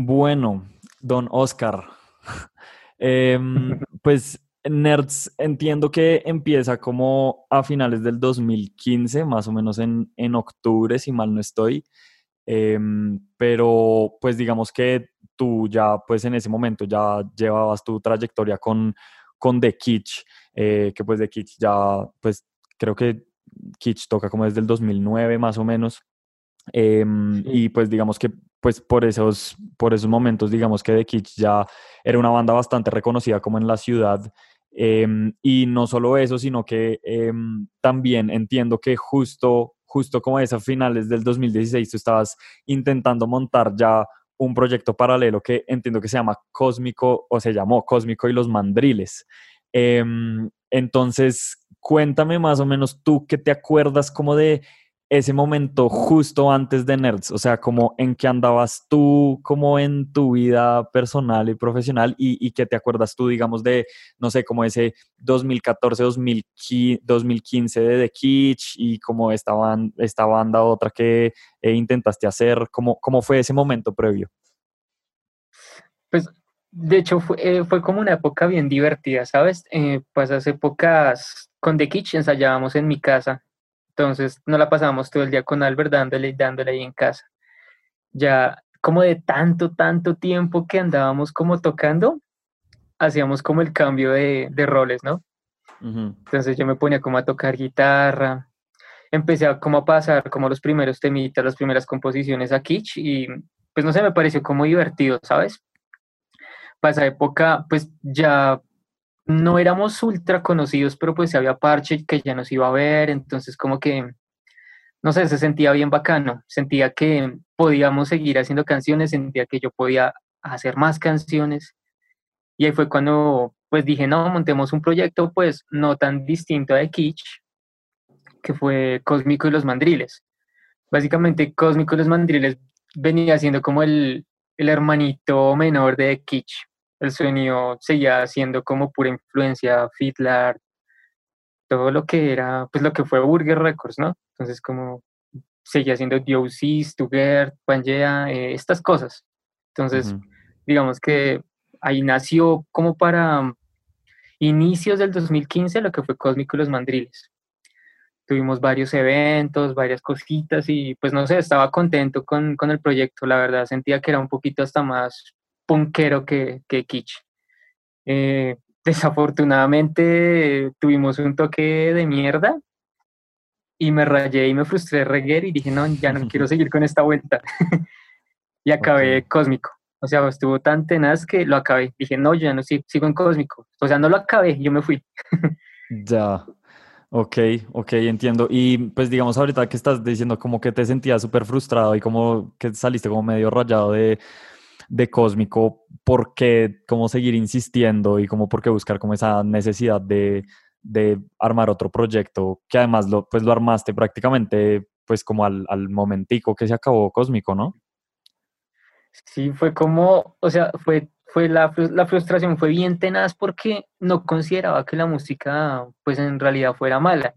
Bueno, don Oscar, em, pues Nerds entiendo que empieza como a finales del 2015, más o menos en, en octubre, si mal no estoy. Em, pero pues digamos que tú ya pues en ese momento ya llevabas tu trayectoria con, con The Kitsch, eh, que pues The Kitsch ya pues creo que Kitsch toca como desde el 2009 más o menos. Em, y pues digamos que pues por esos, por esos momentos digamos que The Kitsch ya era una banda bastante reconocida como en la ciudad Em, y no solo eso, sino que em, también entiendo que justo, justo como es a finales del 2016, tú estabas intentando montar ya un proyecto paralelo que entiendo que se llama Cósmico o se llamó Cósmico y los Mandriles. Em, entonces, cuéntame más o menos tú qué te acuerdas como de ese momento justo antes de Nerds, o sea, como en qué andabas tú, como en tu vida personal y profesional, y, y qué te acuerdas tú, digamos, de, no sé, como ese 2014, 2015 de The Kitsch y como esta, esta banda otra que eh, intentaste hacer, ¿cómo, ¿cómo fue ese momento previo? Pues, de hecho, fue, eh, fue como una época bien divertida, ¿sabes? Eh, pues hace épocas con The Kitsch ensayábamos en mi casa entonces no la pasábamos todo el día con Albert dándole y dándole ahí en casa. Ya como de tanto, tanto tiempo que andábamos como tocando, hacíamos como el cambio de, de roles, ¿no? Entonces yo me ponía como a tocar guitarra, empecé a como a pasar como los primeros temitas, las primeras composiciones a Kitsch y pues no sé, me pareció como divertido, ¿sabes? Para esa época pues ya no éramos ultra conocidos, pero pues había parche que ya nos iba a ver, entonces como que, no sé, se sentía bien bacano, sentía que podíamos seguir haciendo canciones, sentía que yo podía hacer más canciones. Y ahí fue cuando pues dije, no, montemos un proyecto pues no tan distinto de Kitsch, que fue Cósmico y los Mandriles. Básicamente Cósmico y los Mandriles venía siendo como el, el hermanito menor de Kitsch el sonido seguía siendo como pura influencia Fitlar, todo lo que era, pues lo que fue Burger Records, ¿no? Entonces como seguía siendo DOC, Stuttgart, Pangea, eh, estas cosas. Entonces, digamos que ahí nació como para inicios del 2015 lo que fue Cósmico y los Mandriles. Tuvimos varios eventos, varias cositas y pues no sé, estaba contento con, con el proyecto, la verdad, sentía que era un poquito hasta más punkero que, que kitsch. Eh, desafortunadamente tuvimos un toque de mierda y me rayé y me frustré reguer y dije, no, ya no quiero seguir con esta vuelta. y acabé cósmico. O sea, estuvo tan tenaz que lo acabé. Dije, no, ya no sigo en cósmico. O sea, no lo acabé, yo me fui. ya. Ok, ok, entiendo. Y pues digamos ahorita que estás diciendo como que te sentías súper frustrado y como que saliste como medio rayado de, de Cósmico, ¿por qué, cómo seguir insistiendo y cómo por qué buscar como esa necesidad de, de armar otro proyecto que además lo, pues lo armaste prácticamente pues como al, al momentico que se acabó Cósmico, ¿no? Sí, fue como, o sea, fue, fue la, la, frustración fue bien tenaz porque no consideraba que la música pues en realidad fuera mala.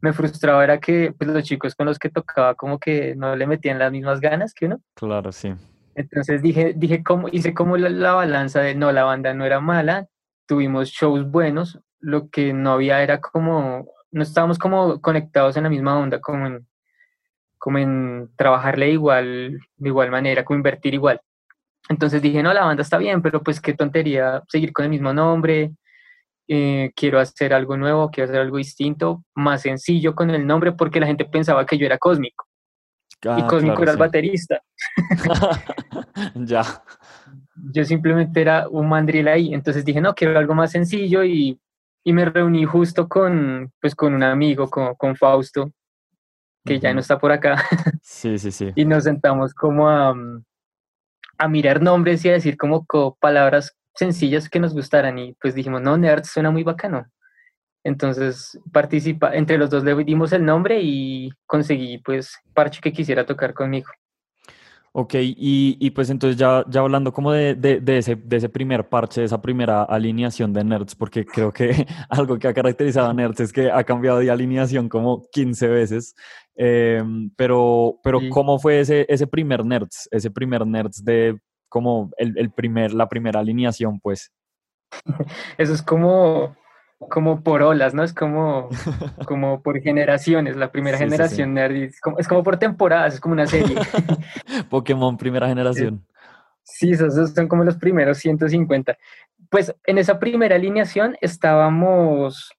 Me frustraba era que pues, los chicos con los que tocaba como que no le metían las mismas ganas que uno. Claro, sí. Entonces dije, dije cómo, hice como la, balanza de no, la banda no era mala, tuvimos shows buenos, lo que no había era como, no estábamos como conectados en la misma onda, como en, como en trabajarle igual, de igual manera, como invertir igual. Entonces dije, no, la banda está bien, pero pues qué tontería seguir con el mismo nombre, eh, quiero hacer algo nuevo, quiero hacer algo distinto, más sencillo con el nombre, porque la gente pensaba que yo era cósmico. Y ah, cósmico era el baterista. ya. Yo simplemente era un mandril ahí, entonces dije, no, quiero algo más sencillo y, y me reuní justo con, pues, con un amigo, con, con Fausto, que ya no está por acá. Sí, sí, sí. y nos sentamos como a, a mirar nombres y a decir como palabras sencillas que nos gustaran y pues dijimos, no, Nerd suena muy bacano. Entonces, participa, entre los dos le dimos el nombre y conseguí pues parche que quisiera tocar conmigo. Ok, y, y, pues entonces ya, ya hablando como de, de, de, ese, de ese primer parche, de esa primera alineación de Nerds, porque creo que algo que ha caracterizado a Nerds es que ha cambiado de alineación como 15 veces, em, pero, pero ¿cómo fue ese, ese primer Nerds, ese primer Nerds de como el, primer, la primera alineación, pues. Eso es como, como por olas, ¿no? Es como, como por generaciones. La primera generación nerd es como, es como, por temporadas, es como una serie. Pokémon primera generación. Sí, esos, son como los primeros 150. Pues en esa primera alineación estábamos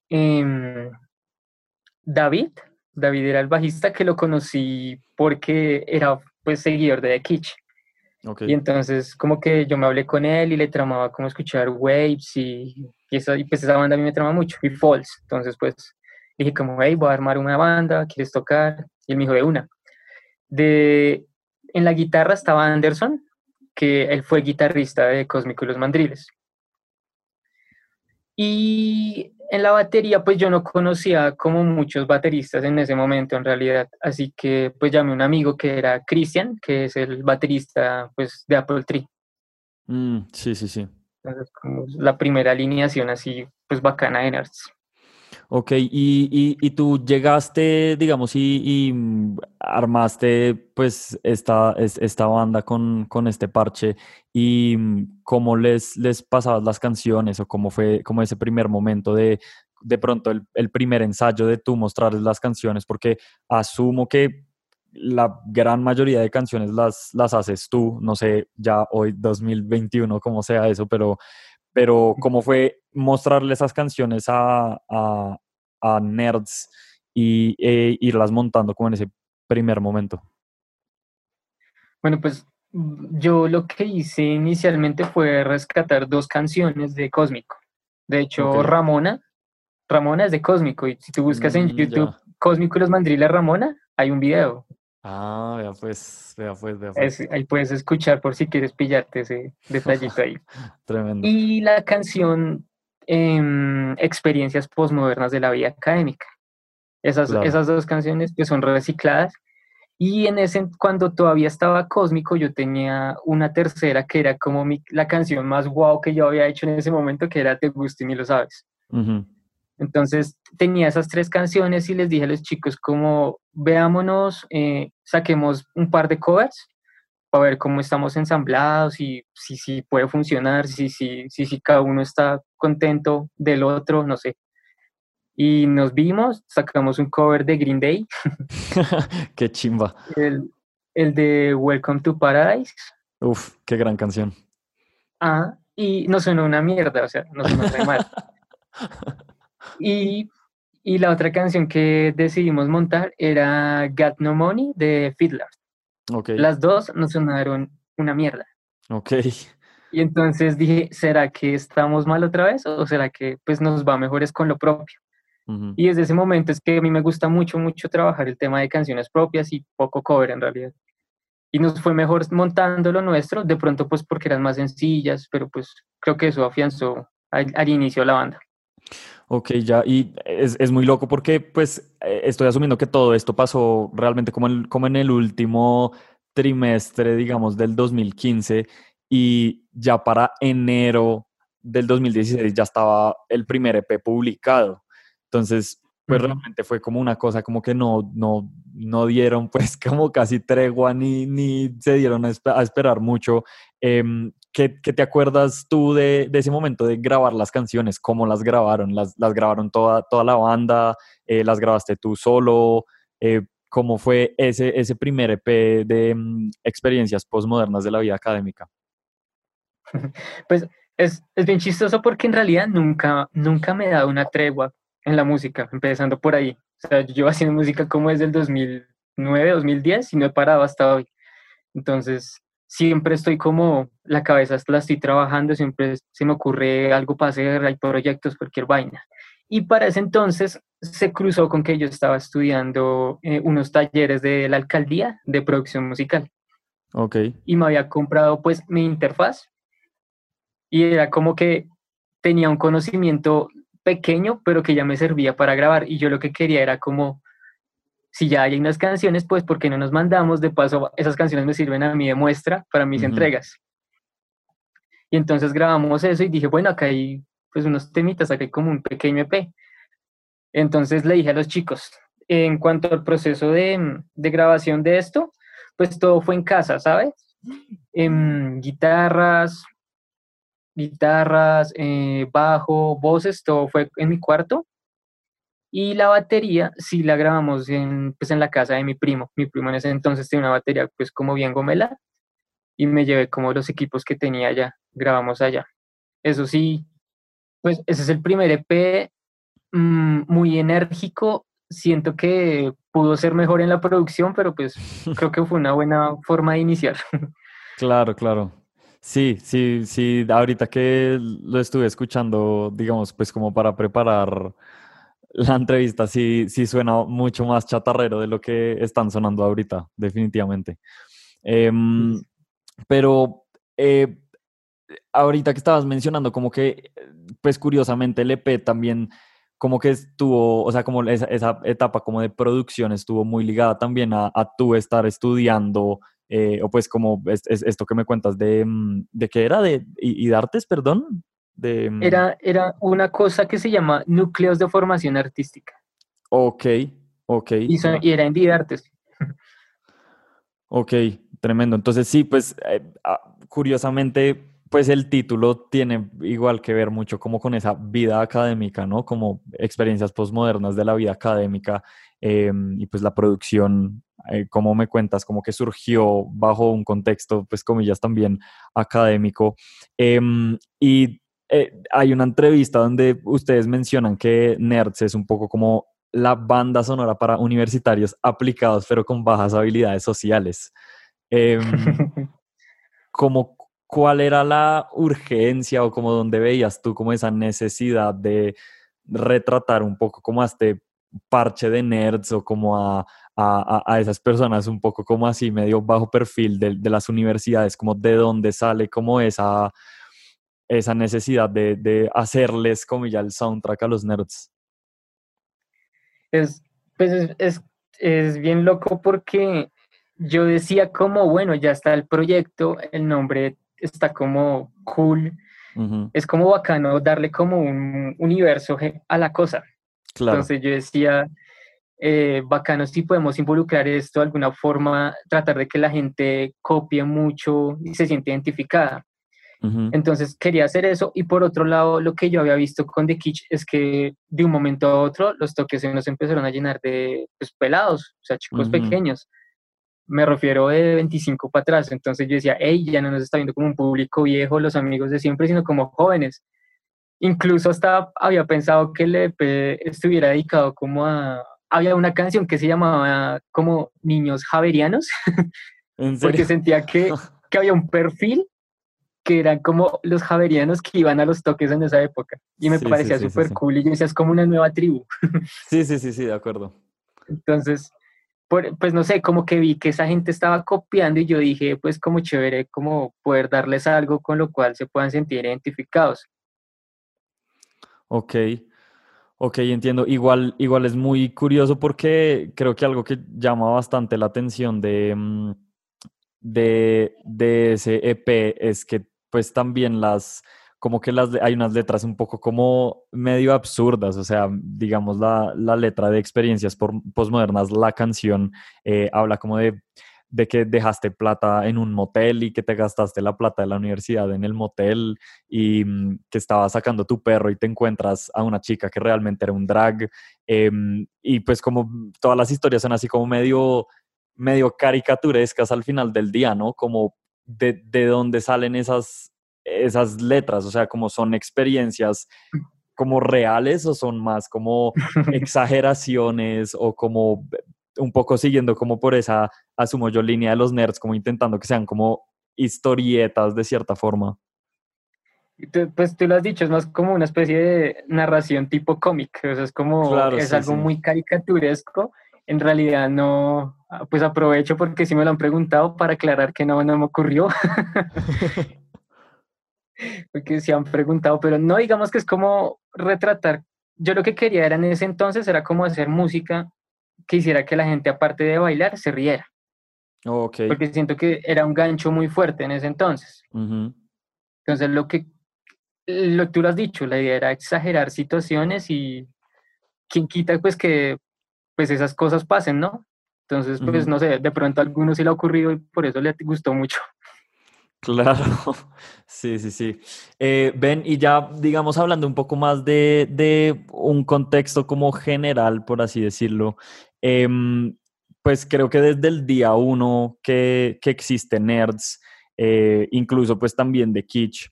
David. David era el bajista que lo conocí porque era pues seguidor de The Kitsch. Y entonces como que yo me hablé con él y le tramaba como escuchar Waves y, y, eso, y pues esa banda a mí me trama mucho, y Falls. Entonces pues dije como, hey, voy a armar una banda, ¿quieres tocar? Y él me dijo, de una. De, en la guitarra estaba Anderson, que él fue guitarrista de Cósmico y los Mandriles. Y en la batería, pues yo no conocía como muchos bateristas en ese momento en realidad, así que pues llamé a un amigo que era Christian, que es el baterista pues de Apple Tree. Mm, sí, sí, sí. Entonces, como la primera alineación así pues bacana de Nerds. Ok, y, tú llegaste, digamos, y, mm, armaste pues esta, esta banda con, con, este parche y mm, cómo les, les pasabas las canciones o cómo fue como ese primer momento de de pronto el, el primer ensayo de tú mostrarles las canciones, porque asumo que la gran mayoría de canciones las, las haces tú, no sé, ya hoy 2021, cómo sea eso, pero pero cómo fue mostrarle esas canciones a, a, nerds y e irlas montando como en ese primer momento. Bueno, pues yo lo que hice inicialmente fue rescatar dos canciones de Cósmico. De hecho, Ramona, Ramona es de Cósmico y si tú buscas en mm, YouTube Cósmico y los mandriles Ramona, hay un video. Ah, vea pues, vea pues, vea pues. ahí puedes escuchar por si quieres pillarte ese detallito ahí. Tremendo. Y la canción em, Experiencias Postmodernas de la Vida Académica. Esas, esas dos canciones que son recicladas. Y en ese, cuando todavía estaba Cósmico, yo tenía una tercera que era como la canción más guau que yo había hecho en ese momento, que era Te gusto y ni lo sabes. Entonces tenía esas tres canciones y les dije a los chicos como veámonos, eh, saquemos un par de covers para ver cómo estamos ensamblados y si, si puede funcionar, si, si, si, si cada uno está contento del otro, no sé. Y nos vimos, sacamos un cover de Green Day. qué chimba. El, el de Welcome to Paradise. Uf, qué gran canción. Ah, y no suena una mierda, o sea, no suena mal. Y, y, la otra canción que decidimos montar era Got No Money de Fiddler. Okay. Las dos nos sonaron una mierda. Ok. Y entonces dije, ¿será que estamos mal otra vez o será que pues nos va mejor es con lo propio? Y desde ese momento es que a mí me gusta mucho, mucho trabajar el tema de canciones propias y poco cover en realidad. Y nos fue mejor montando lo nuestro, de pronto pues porque eran más sencillas, pero pues creo que eso afianzó al, al inicio de la banda. Ok, ya, y es, es, muy loco porque pues eh, estoy asumiendo que todo esto pasó realmente como en, como en el último trimestre, digamos, del 2015 y ya para enero del 2016 ya estaba el primer EP publicado. Entonces, pues realmente fue como una cosa como que no, no, no dieron pues como casi tregua ni, ni se dieron a, esperar mucho. Em, ¿qué, ¿qué, te acuerdas tú de, de, ese momento de grabar las canciones? ¿Cómo las grabaron? ¿Las, las grabaron toda, toda la banda? Eh, ¿Las grabaste tú solo? Eh, ¿Cómo fue ese, ese primer EP de mm, experiencias postmodernas de la vida académica? Pues es, es, bien chistoso porque en realidad nunca, nunca me he dado una tregua en la música, empezando por ahí. O sea, yo llevo haciendo música como desde el 2009, 2010 y no he parado hasta hoy. Entonces, siempre estoy como, la cabeza la estoy trabajando, siempre se me ocurre algo para hacer, hay proyectos, cualquier vaina. Y para ese entonces se cruzó con que yo estaba estudiando eh, unos talleres de la alcaldía de producción musical. Ok. Y me había comprado pues mi interfaz y era como que tenía un conocimiento pequeño, pero que ya me servía para grabar. Y yo lo que quería era como, si ya hay unas canciones, pues, ¿por qué no nos mandamos? De paso, esas canciones me sirven a mí de muestra para mis entregas. Y entonces grabamos eso y dije, bueno, acá hay pues unos temitas, acá hay como un pequeño EP. Entonces le dije a los chicos, en cuanto al proceso de, de grabación de esto, pues todo fue en casa, ¿sabes? em, guitarras, guitarras, eh, bajo, voces, todo fue en mi cuarto. Y la batería sí la grabamos en, pues en la casa de mi primo. Mi primo en ese entonces tenía una batería pues como bien gomela y me llevé como los equipos que tenía allá, grabamos allá. Eso sí, pues ese es el primer EP mm, muy enérgico. Siento que pudo ser mejor en la producción, pero pues creo que fue una buena forma de iniciar. Claro, claro. Sí, sí, sí, ahorita que lo estuve escuchando, digamos, pues como para preparar la entrevista, sí, sí suena mucho más chatarrero de lo que están sonando ahorita, definitivamente. Em, pero eh, ahorita que estabas mencionando, como que, pues curiosamente el EP también como que estuvo, o sea, como esa, esa etapa como de producción estuvo muy ligada también a, a tú estar estudiando, eh, o pues como es, esto que me cuentas de, mm, de qué era, de, y, de artes, perdón. De, mm. era, era una cosa que se llama núcleos de formación artística. Ok, ok. Y, y era en Didartes. Ok, tremendo. Entonces sí, pues eh, ah, curiosamente pues el título tiene igual que ver mucho como con esa vida académica, ¿no? Como experiencias postmodernas de la vida académica em, y pues la producción, eh, como me cuentas, como que surgió bajo un contexto, pues comillas, también académico. Em, y eh, hay una entrevista donde ustedes mencionan que Nerds es un poco como la banda sonora para universitarios aplicados, pero con bajas habilidades sociales. Em, como cuál era la urgencia o como donde veías tú como esa necesidad de retratar un poco como a este parche de nerds o como a, esas personas un poco como así medio bajo perfil de, las universidades, como de dónde sale como esa, esa necesidad de, hacerles como ya el soundtrack a los nerds. Es, pues es, es bien loco porque yo decía como, bueno, ya está el proyecto, el nombre está como cool. Es como bacano darle como un universo a la cosa. Entonces yo decía, eh, bacano si podemos involucrar esto de alguna forma, tratar de que la gente copie mucho y se siente identificada. Entonces quería hacer eso y por otro lado lo que yo había visto con The Kitsch es que de un momento a otro los toques se nos empezaron a llenar de pues, pelados, o sea, chicos pequeños me refiero de 25 para atrás. Entonces yo decía, hey, ya no nos está viendo como un público viejo, los amigos de siempre, sino como jóvenes. Incluso hasta había pensado que el EP estuviera dedicado como a... Había una canción que se llamaba como Niños Javerianos, porque sentía que, que había un perfil que eran como los javerianos que iban a los toques en esa época. Y me parecía súper cool y yo decía, es como una nueva tribu. sí, sí, sí, sí, de acuerdo. Entonces, pues no sé, como que vi que esa gente estaba copiando y yo dije, pues como chévere, como poder darles algo con lo cual se puedan sentir identificados. Ok, ok, entiendo. Igual, igual es muy curioso porque creo que algo que llama bastante la atención de, mm, de, de ese EP es que pues también las como que las, hay unas letras un poco como medio absurdas, o sea, digamos la, la letra de experiencias postmodernas, la canción eh, habla como de, de, que dejaste plata en un motel y que te gastaste la plata de la universidad en el motel y mm, que estabas sacando tu perro y te encuentras a una chica que realmente era un drag em, y pues como todas las historias son así como medio medio caricaturescas al final del día, ¿no? Como de, de dónde salen esas, esas letras? O sea, como son experiencias como reales o son más como exageraciones o como un poco siguiendo como por esa, asumo yo, línea de los nerds, como intentando que sean como historietas de cierta forma. pues tú lo has dicho, es más como una especie de narración tipo cómic, o sea, es como, es algo muy caricaturesco, en realidad no, pues aprovecho porque sí me lo han preguntado para aclarar que no, no me ocurrió. porque se han preguntado, pero no digamos que es como retratar. Yo lo que quería era en ese entonces era como hacer música que hiciera que la gente, aparte de bailar, se riera. Okay. Porque siento que era un gancho muy fuerte en ese entonces. Entonces, lo que lo, tú lo has dicho, la idea era exagerar situaciones y quien quita pues que pues esas cosas pasen, ¿no? Entonces, pues no sé, de pronto a algunos sí le ha ocurrido y por eso le gustó mucho. Claro, sí, sí, sí. Eh, ven, y ya, digamos, hablando un poco más de, de un contexto como general, por así decirlo, em, pues creo que desde el día uno que, que existe Nerds, eh, incluso pues también de Kitsch,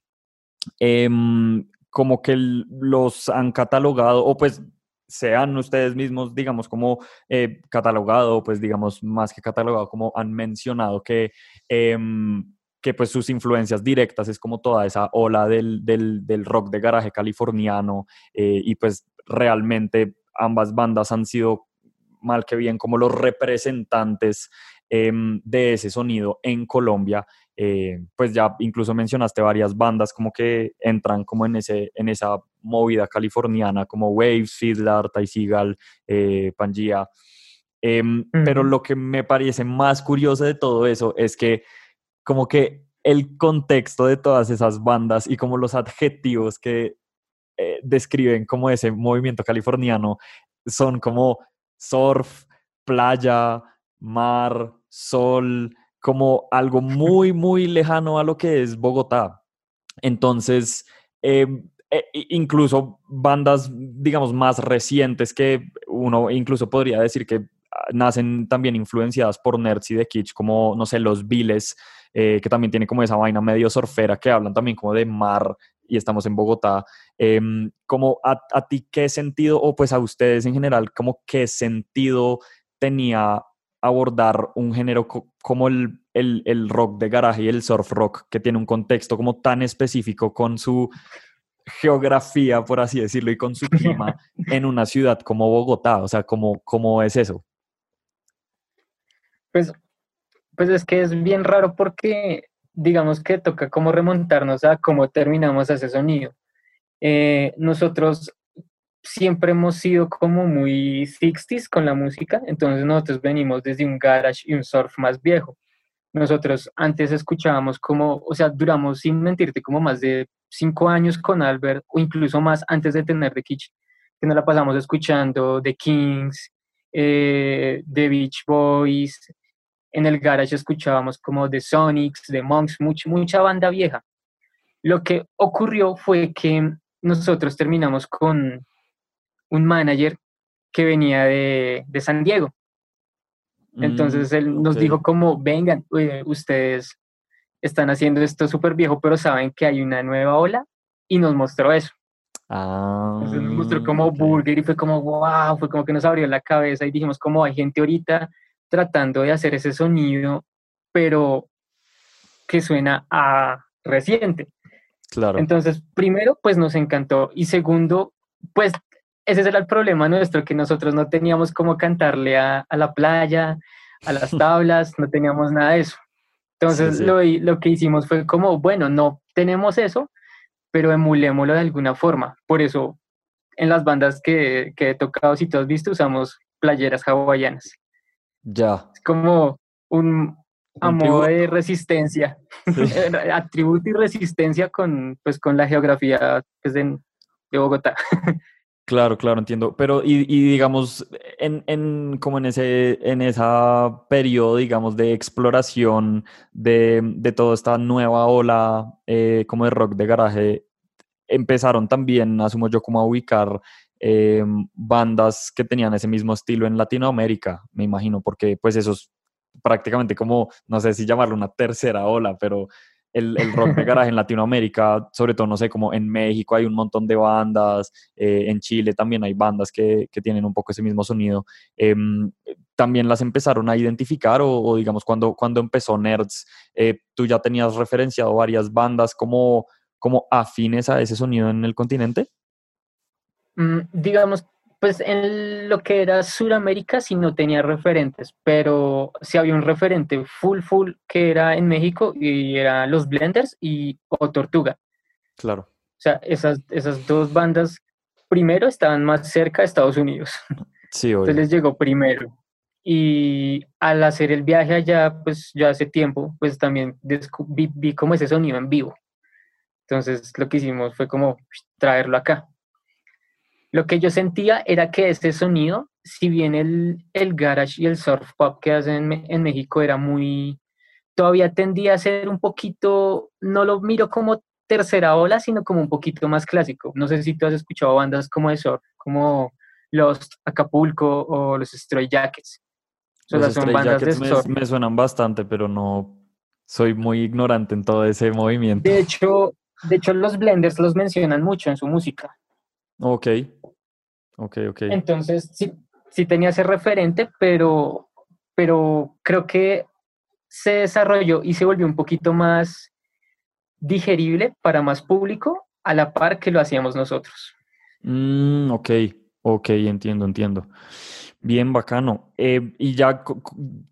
em, como que los han catalogado, o pues sean ustedes mismos, digamos, como eh, catalogado, pues digamos, más que catalogado, como han mencionado que, em, que pues sus influencias directas es como toda esa ola del, del, rock de garaje californiano eh, y pues realmente ambas bandas han sido mal que bien como los representantes em, de ese sonido en Colombia. Eh, pues ya incluso mencionaste varias bandas como que entran como en, ese, en esa movida californiana como Waves, Fiddler, Ty Seagal, eh, Pangea. Em, pero lo que me parece más curioso de todo eso es que como que el contexto de todas esas bandas y como los adjetivos que eh, describen como ese movimiento californiano son como surf, playa, mar, sol, como algo muy, muy lejano a lo que es Bogotá. Entonces, em, e, incluso bandas, digamos, más recientes que uno incluso podría decir que ah, nacen también influenciadas por Nerds y de Kitsch, como, no sé, Los Viles, eh, que también tiene como esa vaina medio surfera, que hablan también como de mar y estamos en Bogotá. Em, como a, ti qué sentido, o pues a ustedes en general, como qué sentido tenía abordar un género como el, el, el, rock de garaje y el surf rock, que tiene un contexto como tan específico con su geografía, por así decirlo, y con su clima en una ciudad como Bogotá? O sea, ¿cómo, cómo es eso? Pues, pues es que es bien raro porque digamos que toca como remontarnos a cómo terminamos ese sonido. Eh, nosotros siempre hemos sido como muy 60s con la música, entonces nosotros venimos desde un garage y un surf más viejo. Nosotros antes escuchábamos como, o sea, duramos sin mentirte como más de cinco años con Albert o incluso más antes de tener The Kitchen, que nos la pasamos escuchando The Kings, eh, The Beach Boys, en el garage escuchábamos como The Sonics, The Monks, mucha, mucha banda vieja. Lo que ocurrió fue que nosotros terminamos con un manager que venía de, de San Diego. Entonces él mm, nos dijo como, vengan, ustedes están haciendo esto súper viejo, pero saben que hay una nueva ola y nos mostró eso. Ah, nos mostró como Burger y fue como, wow, fue como que nos abrió la cabeza y dijimos como hay gente ahorita tratando de hacer ese sonido, pero que suena a reciente. Claro. Entonces, primero, pues nos encantó y segundo, pues ese era el problema nuestro, que nosotros no teníamos como cantarle a, a la playa, a las tablas, no teníamos nada de eso. Entonces Lo, lo que hicimos fue como, bueno, no tenemos eso, pero emulémoslo de alguna forma. Por eso en las bandas que, que he tocado, si tú has visto, usamos playeras hawaianas. Ya. Es como un, amor de resistencia, atributo y resistencia con, pues, con la geografía pues, de, de Bogotá. Claro, claro, entiendo. Pero, y, digamos, en, en, como en ese, en esa periodo, digamos, de exploración de, de toda esta nueva ola eh, como de rock de garaje, empezaron también, asumo yo, como a ubicar eh, bandas que tenían ese mismo estilo en Latinoamérica, me imagino, porque pues eso es prácticamente como, no sé si llamarlo una tercera ola, pero el, rock de garaje en Latinoamérica, sobre todo, no sé, como en México hay un montón de bandas, eh, en Chile también hay bandas que, tienen un poco ese mismo sonido. Em, ¿También las empezaron a identificar o, digamos, cuando, cuando empezó Nerds, eh, tú ya tenías referenciado varias bandas como, como afines a ese sonido en el continente? Mm, digamos pues en lo que era Sudamérica sí no tenía referentes, pero sí había un referente full, full que era en México y eran los Blenders y o Tortuga. Claro. O sea, esas, esas dos bandas primero estaban más cerca de Estados Unidos. Sí, Entonces les llegó primero. Y al hacer el viaje allá, pues ya hace tiempo, pues también vi, vi como ese sonido en vivo. Entonces lo que hicimos fue como traerlo acá. Lo que yo sentía era que este sonido, si bien el, el garage y el surf pop que hacen en, México era muy, todavía tendía a ser un poquito, no lo miro como tercera ola, sino como un poquito más clásico. No sé si tú has escuchado bandas como eso, como los Acapulco o los Stray Jackets. los son bandas de me, me, suenan bastante, pero no soy muy ignorante en todo ese movimiento. De hecho, de hecho los blenders los mencionan mucho en su música. Ok, ok, ok. Entonces, sí, sí tenía ese referente, pero, pero creo que se desarrolló y se volvió un poquito más digerible para más público a la par que lo hacíamos nosotros. Mm, ok, ok, entiendo, entiendo. Bien, bacano. Eh, y ya,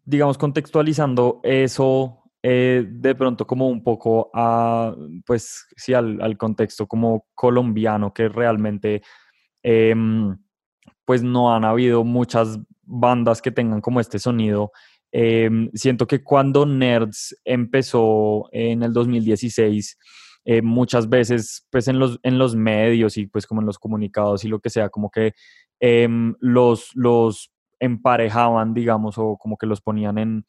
digamos, contextualizando eso eh, de pronto como un poco a, pues sí, al, contexto como colombiano, que realmente em, pues no han habido muchas bandas que tengan como este sonido. Em, siento que cuando Nerds empezó en el 2016, eh, muchas veces pues en los, en los medios y pues como en los comunicados y lo que sea, como que em, los, los emparejaban, digamos, o como que los ponían en,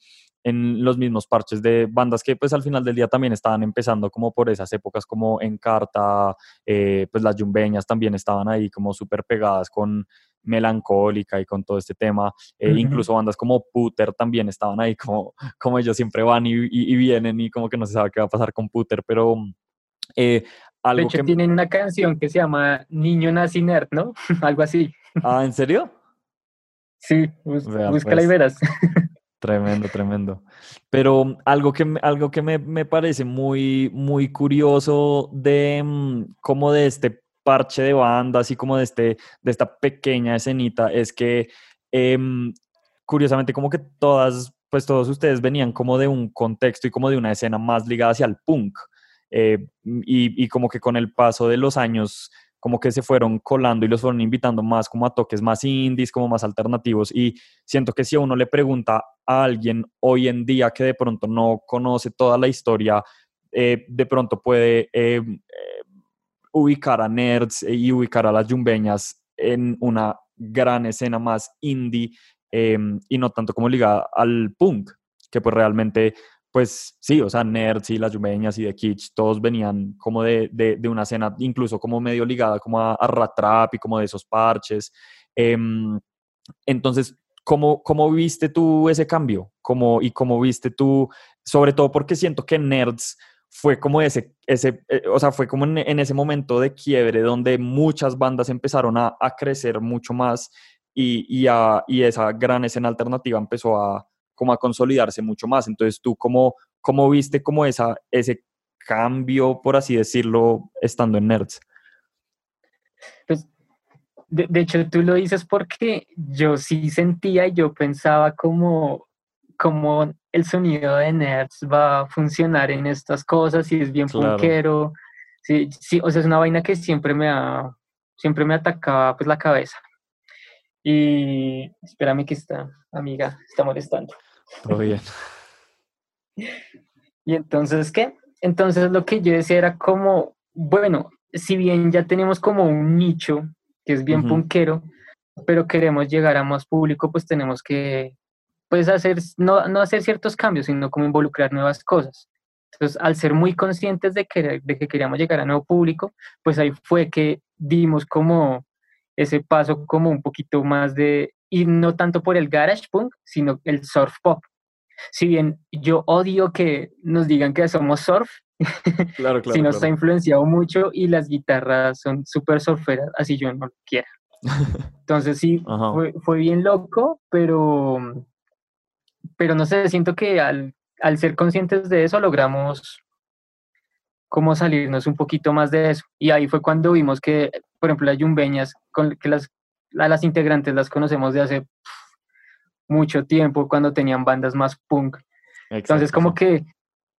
en los mismos parches de bandas que pues al final del día también estaban empezando como por esas épocas como Encarta, eh, pues las Yumbeñas también estaban ahí como súper pegadas con melancólica y con todo este tema, eh, incluso bandas como Puter también estaban ahí como, como ellos siempre van y, vienen y como que no se sabe qué va a pasar con Puter, pero... Eh, algo de hecho, que... tienen una canción que se llama Niño Nazi Nerd, ¿no? algo así. Ah, ¿en serio? Sí, búscala y pues. verás. Tremendo, tremendo. Pero algo que, algo que me, parece muy, muy curioso de mm, como de este parche de banda, así como de, este, de esta pequeña escenita, es que em, curiosamente como que todas, pues todos ustedes venían como de un contexto y como de una escena más ligada hacia el punk. Eh, y, y como que con el paso de los años como que se fueron colando y los fueron invitando más como a toques más indies, como más alternativos. Y siento que si uno le pregunta a alguien hoy en día que de pronto no conoce toda la historia, eh, de pronto puede eh, eh, ubicar a nerds y ubicar a las yumbeñas en una gran escena más indie y no tanto como ligada al punk, que pues realmente pues sí, o sea, Nerds y las Yumeñas y de Kitsch, todos venían como de, de, una escena incluso como medio ligada como a, a Ratrap y como de esos parches. Em, entonces, ¿cómo, ¿cómo viste tú ese cambio? ¿Cómo, y cómo viste tú, sobre todo porque siento que Nerds fue como ese, ese eh, o sea, fue como en, ese momento de quiebre donde muchas bandas empezaron a, a crecer mucho más y, y, a, y esa gran escena alternativa empezó a, como a consolidarse mucho más. Entonces, ¿tú cómo, cómo viste como esa, ese cambio, por así decirlo, estando en Nerds? Pues, de, hecho, tú lo dices porque yo sí sentía y yo pensaba como, como el sonido de Nerds va a funcionar en estas cosas, y es bien claro. Sí, sí, o sea, es una vaina que siempre me ha, siempre me atacaba pues la cabeza. Y espérame que esta amiga está molestando. Todo bien. Y entonces, ¿qué? Entonces lo que yo decía era como, bueno, si bien ya tenemos como un nicho que es bien punquero, pero queremos llegar a más público, pues tenemos que, pues hacer, no, no hacer ciertos cambios, sino como involucrar nuevas cosas. Entonces, al ser muy conscientes de que, de que queríamos llegar a nuevo público, pues ahí fue que dimos como ese paso como un poquito más de y no tanto por el garage punk, sino el surf pop. Si bien yo odio que nos digan que somos surf, claro, claro, si nos ha influenciado mucho y las guitarras son súper surferas, así yo no lo quiera. Entonces sí, fue, fue, bien loco, pero, pero no sé, siento que al, al ser conscientes de eso logramos como salirnos un poquito más de eso. Y ahí fue cuando vimos que, por ejemplo, las yumbeñas, con, que las a las integrantes las conocemos de hace mucho tiempo, cuando tenían bandas más punk. Entonces, como que,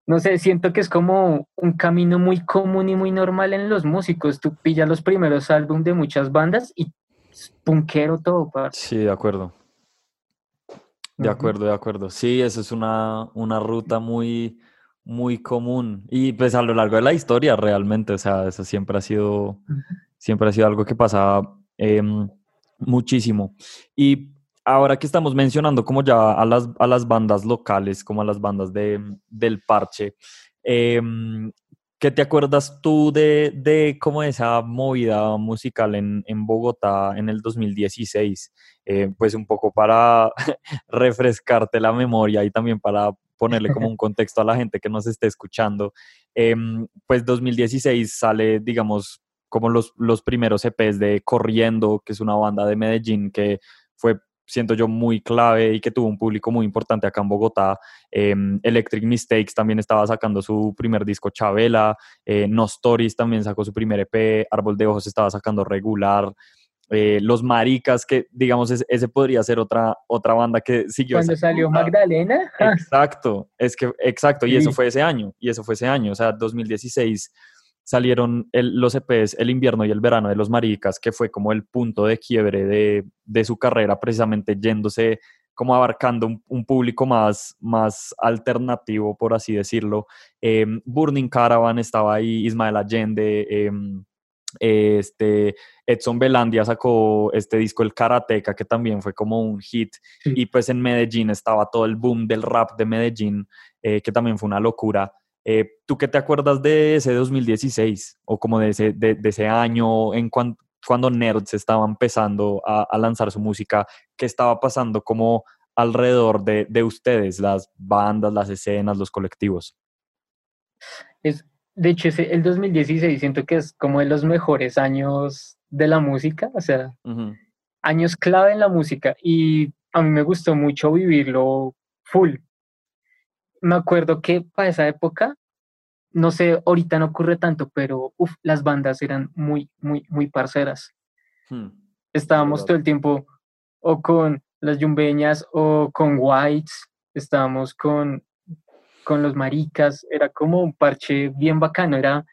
no sé, siento que es como un camino muy común y muy normal en los músicos. Tú pillas los primeros álbumes de muchas bandas y punkero todo. Sí, de acuerdo. De acuerdo, de acuerdo. Sí, eso es una, una ruta muy, muy común. Y pues a lo largo de la historia realmente, o sea, eso siempre ha sido, siempre ha sido algo que pasa muchísimo. Y ahora que estamos mencionando como ya a las, a las bandas locales, como a las bandas de, del parche, em, ¿qué te acuerdas tú de, de cómo esa movida musical en, en Bogotá en el 2016? Eh, pues un poco para refrescarte la memoria y también para ponerle como un contexto a la gente que nos esté escuchando. Em, pues 2016 sale, digamos, como los, los primeros EPs de Corriendo, que es una banda de Medellín que fue siento yo muy clave y que tuvo un público muy importante acá en Bogotá. Em, Electric Mistakes también estaba sacando su primer disco Chabela, eh, No Stories también sacó su primer EP, Árbol de Ojos estaba sacando regular. Eh, los Maricas, que digamos, ese, podría ser otra, otra banda que siguió. Cuando salió Magdalena. Exacto, es que, exacto, y eso fue ese año, y eso fue ese año, o sea, 2016 salieron los EPs El invierno y el verano de los Maricas, que fue como el punto de quiebre de, su carrera, precisamente yéndose como abarcando un, público más, más alternativo, por así decirlo. Em, Burning Caravan estaba ahí, Ismael Allende, em, este, Edson Belandia sacó este disco El Karateka, que también fue como un hit, y pues en Medellín estaba todo el boom del rap de Medellín, eh, que también fue una locura. Eh, ¿Tú qué te acuerdas de ese 2016 o como de ese, de, ese año en cuando Nerds estaba empezando a, lanzar su música? ¿Qué estaba pasando como alrededor de, de, ustedes, las bandas, las escenas, los colectivos? Es, de hecho, ese, el 2016 siento que es como de los mejores años de la música, o sea, años clave en la música y a mí me gustó mucho vivirlo full, me acuerdo que para esa época, no sé, ahorita no ocurre tanto, pero uf, las bandas eran muy, muy, muy parceras. Hmm, estábamos todo el tiempo o con las yumbeñas o con whites, estábamos con, con los maricas, era como un parche bien bacano, era,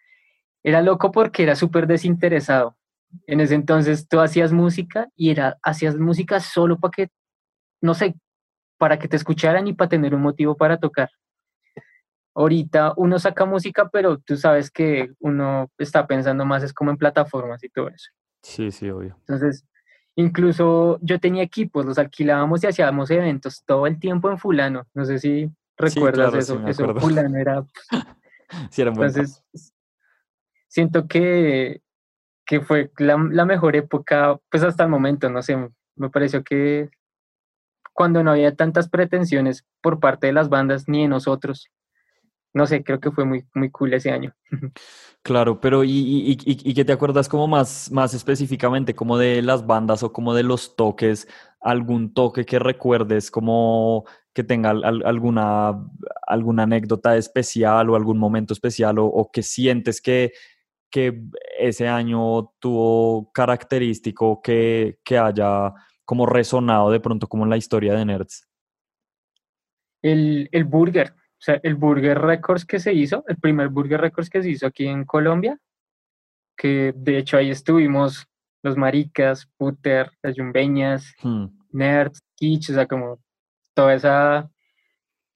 era loco porque era súper desinteresado. En ese entonces tú hacías música y era, hacías música solo para que, no sé, para que te escucharan y para tener un motivo para tocar. Ahorita uno saca música, pero tú sabes que uno está pensando más es como en plataformas y todo eso. Sí, sí, obvio. Entonces, incluso yo tenía equipos, los alquilábamos y hacíamos eventos todo el tiempo en fulano. No sé si recuerdas eso. eso fulano era... sí, era Entonces, siento que, que fue la, la mejor época, pues hasta el momento, no sé, me pareció que cuando no había tantas pretensiones por parte de las bandas ni de nosotros. No sé, creo que fue muy, muy cool ese año. Claro, pero ¿y, y, y, qué te acuerdas como más, más específicamente, como de las bandas o como de los toques? ¿Algún toque que recuerdes como que tenga alguna, alguna anécdota especial o algún momento especial o, o que sientes que, que ese año tuvo característico que, que haya como resonado de pronto como en la historia de Nerds? El, el Burger, o sea, el Burger Records que se hizo, el primer Burger Records que se hizo aquí en Colombia, que de hecho ahí estuvimos los maricas, Puter, las yumbeñas, hmm. Nerds, Kitsch, o sea, como toda esa,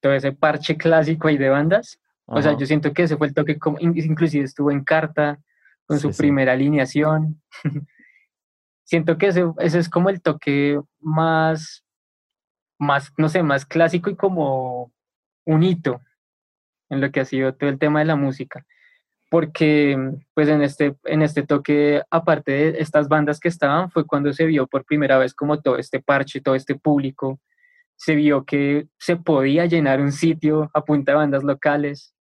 todo ese parche clásico ahí de bandas. O sea, yo siento que ese fue el toque, como, inclusive estuvo en carta con su primera alineación. siento que ese, es como el toque más, más, no sé, más clásico y como un hito en lo que ha sido todo el tema de la música. Porque pues en este, en este toque, aparte de estas bandas que estaban, fue cuando se vio por primera vez como todo este parche, todo este público, se vio que se podía llenar un sitio a punta de bandas locales.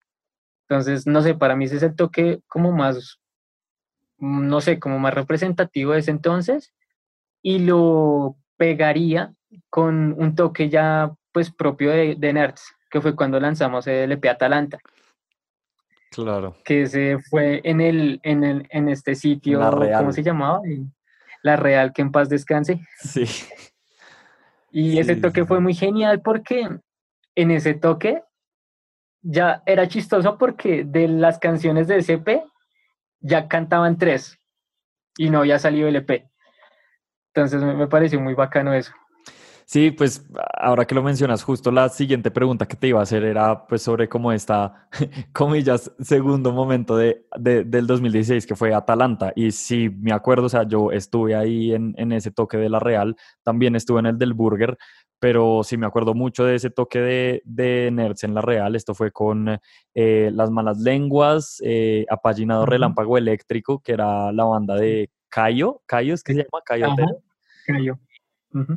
Entonces, no sé, para mí ese es el toque como más no sé, como más representativo de ese entonces y lo pegaría con un toque ya pues propio de, de Nerds, que fue cuando lanzamos el EP Atalanta. Claro. Que se fue en el, en el, en este sitio, ¿cómo se llamaba? La Real, que en paz descanse. Sí. Y ese toque fue muy genial porque en ese toque ya era chistoso porque de las canciones de SP ya cantaban tres y no había salido el EP. Entonces me, pareció muy bacano eso. Sí, pues ahora que lo mencionas, justo la siguiente pregunta que te iba a hacer era pues sobre cómo está, comillas, segundo momento de, del 2016 que fue Atalanta. Y sí, me acuerdo, o sea, yo estuve ahí en, en, ese toque de la Real, también estuve en el del Burger, pero sí me acuerdo mucho de ese toque de, de Nerds en la Real. Esto fue con eh, Las Malas Lenguas, eh, Apaginado Relámpago Eléctrico, que era la banda de Cayo, Cayo es que se llama Cayo. Cayo.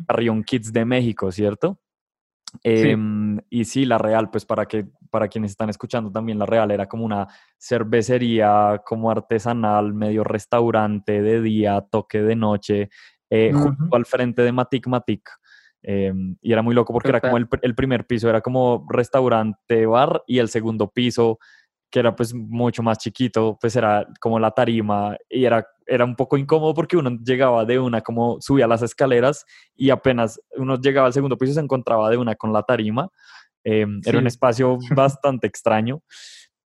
Carrión Kids de México, ¿cierto? Em, y sí, La Real, pues para, que, para quienes están escuchando también, La Real era como una cervecería, como artesanal, medio restaurante de día, toque de noche, eh, junto al frente de Matic Matic. Em, y era muy loco porque era como el, el, primer piso, era como restaurante, bar, y el segundo piso que era pues mucho más chiquito, pues era como la tarima y era, era un poco incómodo porque uno llegaba de una, como subía las escaleras y apenas uno llegaba al segundo piso se encontraba de una con la tarima. Em, era un espacio bastante extraño,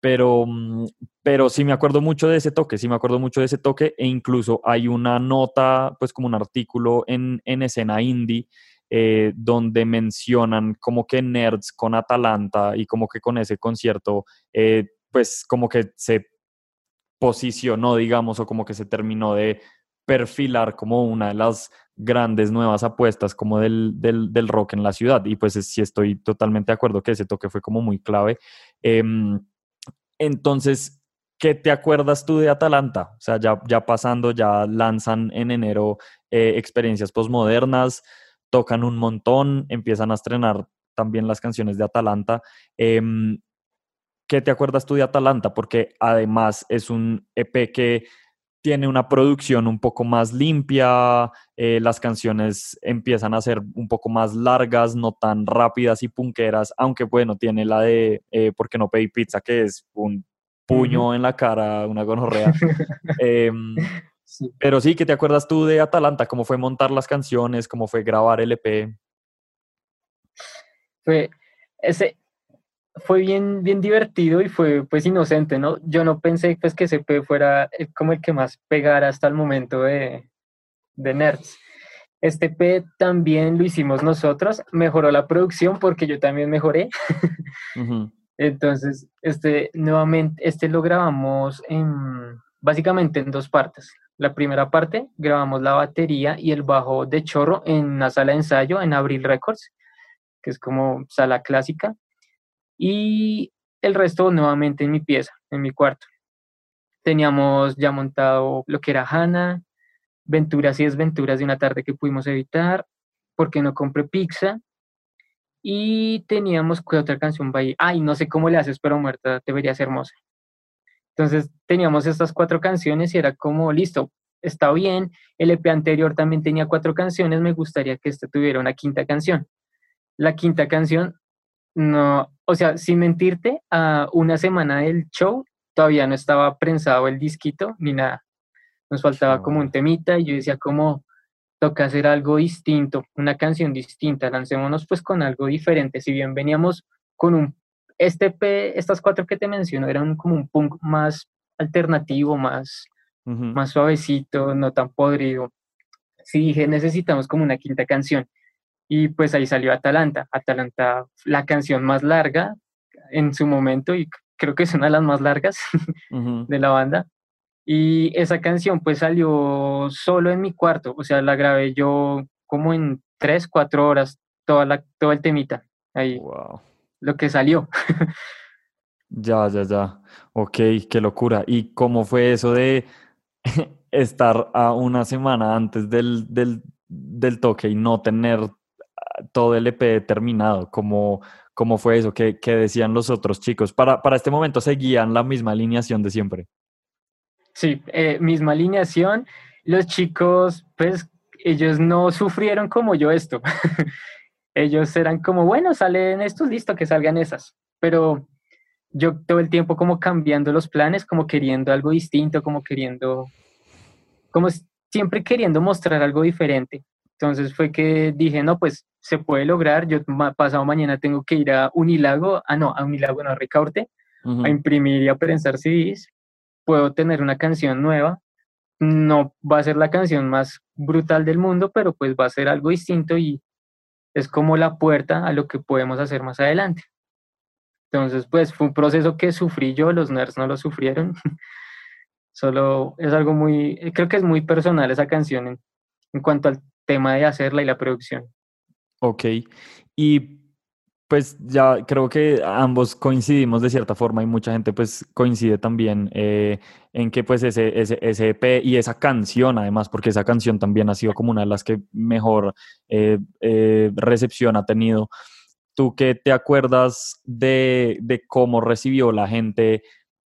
pero, mm, pero sí me acuerdo mucho de ese toque, sí me acuerdo mucho de ese toque e incluso hay una nota, pues como un artículo en, en escena indie eh, donde mencionan como que Nerds con Atalanta y como que con ese concierto eh, pues como que se posicionó, digamos, o como que se terminó de perfilar como una de las grandes nuevas apuestas como del, del, rock en la ciudad. Y pues sí estoy totalmente de acuerdo que ese toque fue como muy clave. Em, entonces, ¿qué te acuerdas tú de Atalanta? O sea, ya, ya pasando, ya lanzan en enero eh, experiencias postmodernas, tocan un montón, empiezan a estrenar también las canciones de Atalanta. Em, ¿Qué te acuerdas tú de Atalanta? Porque además es un EP que tiene una producción un poco más limpia, eh, las canciones empiezan a ser un poco más largas, no tan rápidas y punqueras, aunque bueno, tiene la de eh, ¿Por qué no pedí pizza? que es un puño en la cara, una gonorrea. Em, pero sí, ¿qué te acuerdas tú de Atalanta? ¿Cómo fue montar las canciones? ¿Cómo fue grabar el EP? Fue, ese, fue bien, bien divertido y fue pues inocente, ¿no? Yo no pensé pues que ese fuera como el que más pegara hasta el momento de, de Nerds. Este P también lo hicimos nosotros, mejoró la producción porque yo también mejoré. Entonces, este nuevamente, este lo grabamos en, básicamente en dos partes. La primera parte grabamos la batería y el bajo de chorro en una sala de ensayo en Abril Records, que es como sala clásica y el resto nuevamente en mi pieza, en mi cuarto. Teníamos ya montado lo que era Hanna, Venturas y Desventuras de una tarde que pudimos evitar, porque no compré pizza. Y teníamos ¿qué otra canción ahí. Ay, no sé cómo le haces, pero muerta, debería ser hermosa. Entonces teníamos estas cuatro canciones y era como, listo, está bien. El EP anterior también tenía cuatro canciones, me gustaría que este tuviera una quinta canción. La quinta canción no, o sea, sin mentirte, a una semana del show todavía no estaba prensado el disquito ni nada. Nos faltaba como un temita y yo decía como toca hacer algo distinto, una canción distinta, lancémonos pues con algo diferente. Si bien veníamos con un este P, estas cuatro que te menciono eran como un punk más alternativo, más, más suavecito, no tan podrido. Sí dije, necesitamos como una quinta canción. Y pues ahí salió Atalanta. Atalanta, la canción más larga en su momento y creo que es una de las más largas de la banda. Y esa canción pues salió solo en mi cuarto, o sea, la grabé yo como en tres, cuatro horas, toda la, todo el temita. Ahí. Wow. Lo que salió. ya, ya, ya. Ok, qué locura. ¿Y cómo fue eso de estar a una semana antes del, del, del toque y no tener todo el EP terminado? ¿Cómo, cómo fue eso? ¿Qué, ¿Qué, decían los otros chicos? Para, para este momento seguían la misma alineación de siempre. Sí, eh, misma alineación. Los chicos, pues, ellos no sufrieron como yo esto. ellos eran como, bueno, salen estos, listo, que salgan esas. Pero yo todo el tiempo como cambiando los planes, como queriendo algo distinto, como queriendo, como siempre queriendo mostrar algo diferente. Entonces fue que dije, no, pues se puede lograr. Yo pasado mañana tengo que ir a Unilago, ah, no, a Unilago, no, a Recaurte, a imprimir y a prensar CDs. Puedo tener una canción nueva. No va a ser la canción más brutal del mundo, pero pues va a ser algo distinto y es como la puerta a lo que podemos hacer más adelante. Entonces, pues fue un proceso que sufrí yo, los nerds no lo sufrieron. Solo es algo muy, creo que es muy personal esa canción en, en cuanto al tema de hacerla y la producción. Ok. Y pues ya creo que ambos coincidimos de cierta forma y mucha gente pues coincide también eh, en que pues ese, ese, ese, EP y esa canción además, porque esa canción también ha sido como una de las que mejor eh, eh, recepción ha tenido. ¿Tú qué te acuerdas de, de cómo recibió la gente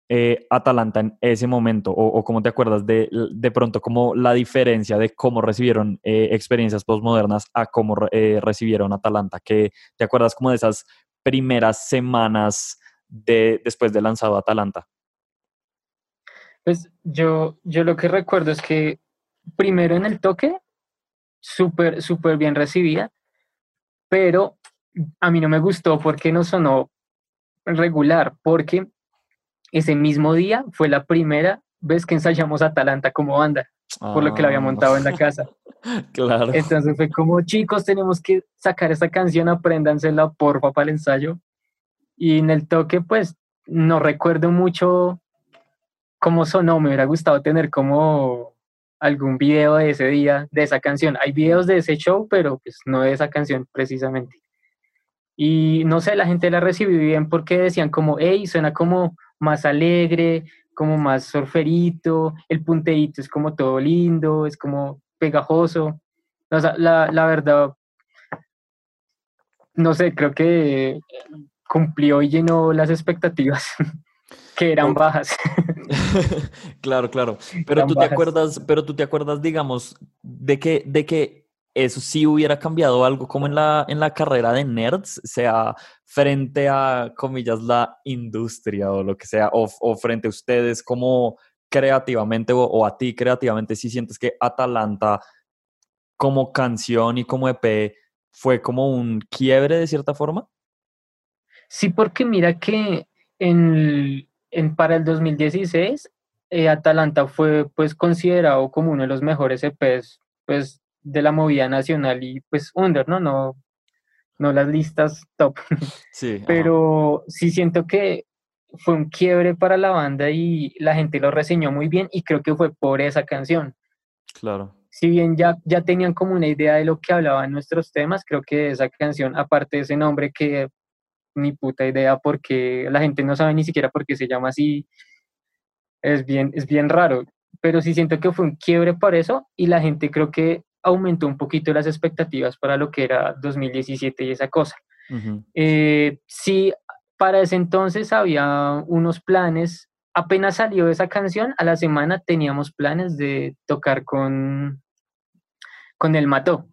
eh, Atalanta en ese momento? O, cómo te acuerdas de, de pronto como la diferencia de cómo recibieron eh, experiencias postmodernas a cómo eh, recibieron Atalanta? ¿Qué, ¿Te acuerdas como de esas primeras semanas de, después de lanzado Atalanta? Pues yo, yo lo que recuerdo es que primero en el toque, súper, súper bien recibida, pero a mí no me gustó porque no sonó regular, porque ese mismo día fue la primera vez que ensayamos Atalanta como banda, por lo que la había ah. montado en la casa. claro. Entonces fue como, chicos, tenemos que sacar esta canción, apréndansela porfa para el ensayo. Y en el toque, pues, no recuerdo mucho cómo sonó, me hubiera gustado tener como algún video de ese día, de esa canción. Hay videos de ese show, pero pues no de esa canción precisamente. Y no sé, la gente la recibió bien porque decían como, hey, suena como más alegre, como más surferito, el punteíto es como todo lindo, es como pegajoso. la, la verdad, no sé, creo que cumplió y llenó las expectativas que eran bajas. claro, claro. Pero tú te acuerdas, pero tú te acuerdas, digamos, de que, de que eso sí hubiera cambiado algo como en la, en la carrera de nerds, sea frente a, comillas, la industria o lo que sea, o, o frente a ustedes como creativamente o, a ti creativamente, si sientes que Atalanta como canción y como EP fue como un quiebre de cierta forma? Sí, porque mira que en, en para el 2016 eh, Atalanta fue pues considerado como uno de los mejores EPs pues de la movida nacional y pues under, ¿no? No, no las listas top. Sí. Pero sí siento que fue un quiebre para la banda y la gente lo reseñó muy bien y creo que fue por esa canción. Claro. Si bien ya, ya tenían como una idea de lo que hablaban nuestros temas, creo que esa canción, aparte de ese nombre que ni puta idea porque la gente no sabe ni siquiera por qué se llama así, es bien, es bien raro. Pero sí siento que fue un quiebre por eso y la gente creo que aumentó un poquito las expectativas para lo que era 2017 y esa cosa. Eh, sí, para ese entonces había unos planes, apenas salió esa canción, a la semana teníamos planes de tocar con, con el Mató.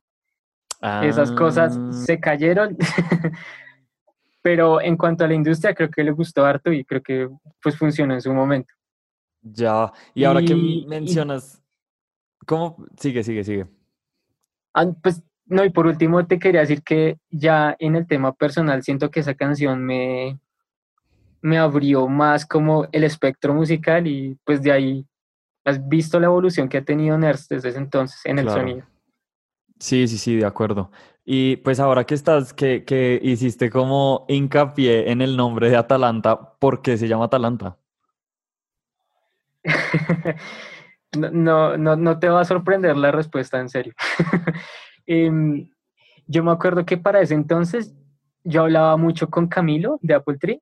Esas cosas ah. se cayeron, pero en cuanto a la industria creo que le gustó harto y creo que pues funcionó en su momento. Ya, y ahora que mencionas, ¿cómo? Sigue, sigue, sigue. Ah, pues no, y por último te quería decir que ya en el tema personal siento que esa canción me, me abrió más como el espectro musical y pues de ahí has visto la evolución que ha tenido Nerds desde ese entonces en el sonido. Sí, sí, sí, de acuerdo. Y pues ahora que estás, que, que hiciste como hincapié en el nombre de Atalanta, ¿por qué se llama Atalanta? No, no, no te va a sorprender la respuesta, en serio. Em, yo me acuerdo que para ese entonces yo hablaba mucho con Camilo de Apple Tree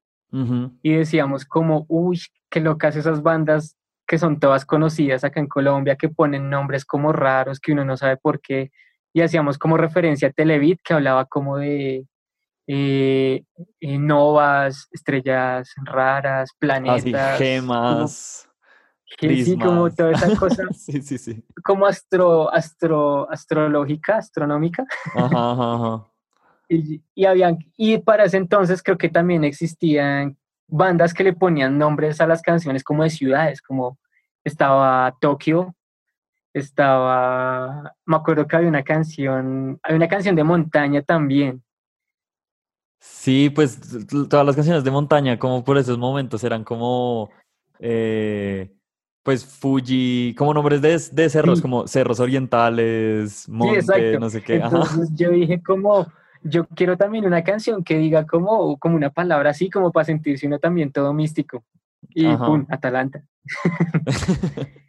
y decíamos como, uy, qué locas esas bandas que son todas conocidas acá en Colombia, que ponen nombres como raros, que uno no sabe por qué. Y hacíamos como referencia a Televit, que hablaba como de eh, eh novas, estrellas raras, planetas. gemas. Sí, como toda esa cosa. sí, sí, sí. Como astro, astro, astrológica, astronómica. Ajá, ajá, Y, y, habían, y para ese entonces creo que también existían bandas que le ponían nombres a las canciones como de ciudades, como estaba Tokio, estaba, me acuerdo que había una canción, hay una canción de montaña también. Sí, pues todas las canciones de montaña, como por esos momentos, eran como eh, pues Fuji, como nombres de, de cerros, como cerros orientales, monte, no sé qué. Entonces yo dije como, Yo quiero también una canción que diga como, como una palabra así, como para sentirse uno también todo místico. Y ¡pum! Atalanta.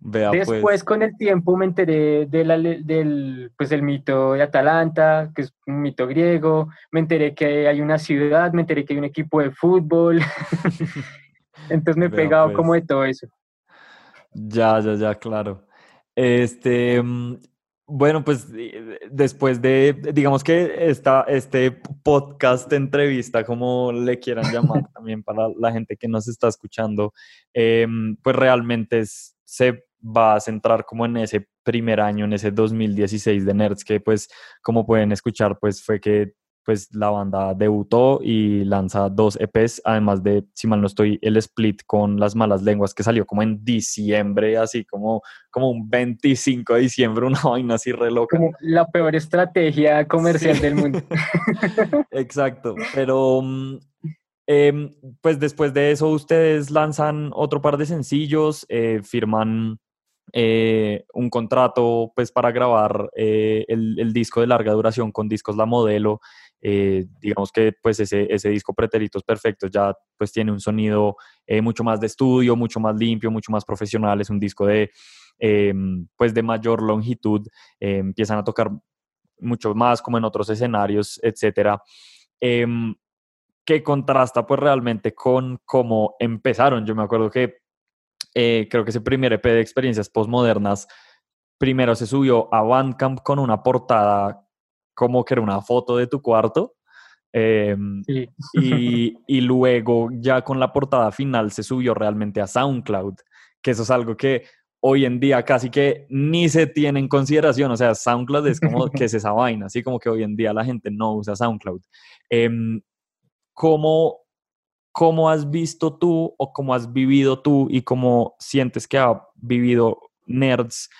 Vea, Después, pues. con el tiempo, me enteré de la, del pues, el mito de Atalanta, que es un mito griego. Me enteré que hay una ciudad, me enteré que hay un equipo de fútbol. Entonces me he Vea, pegado como pues. de todo eso. Ya, ya, ya, claro. Este, mm, bueno, pues eh, después de, digamos que esta, este podcast entrevista, como le quieran llamar también para la gente que nos está escuchando, em, pues realmente es- se va a centrar como en ese primer año, en ese 2016 de Nerds, que pues como pueden escuchar, pues fue que pues la banda debutó y lanza dos EPs, además de, si mal no estoy, el split con Las Malas Lenguas que salió como en diciembre, así como, como un 25 de diciembre, una vaina así re loca. Como la peor estrategia comercial Sí. del mundo. Exacto, pero mm, em, pues después de eso ustedes lanzan otro par de sencillos, eh, firman eh, un contrato pues para grabar eh, el, el disco de larga duración con Discos La Modelo. Eh, digamos que pues ese, ese disco Pretéritos Perfectos ya pues tiene un sonido eh, mucho más de estudio, mucho más limpio, mucho más profesional, es un disco de em, pues de mayor longitud, eh, empiezan a tocar mucho más como en otros escenarios, etcétera, em, que contrasta pues realmente con cómo empezaron. Yo me acuerdo que eh, creo que ese primer EP de experiencias postmodernas primero se subió a Bandcamp con una portada como que era una foto de tu cuarto. em, Sí. y, y luego ya con la portada final se subió realmente a SoundCloud, que eso es algo que hoy en día casi que ni se tiene en consideración, o sea, SoundCloud es como que es esa vaina, así como que hoy en día la gente no usa SoundCloud. Em, ¿cómo, ¿Cómo has visto tú o cómo has vivido tú y cómo sientes que ha vivido Nerds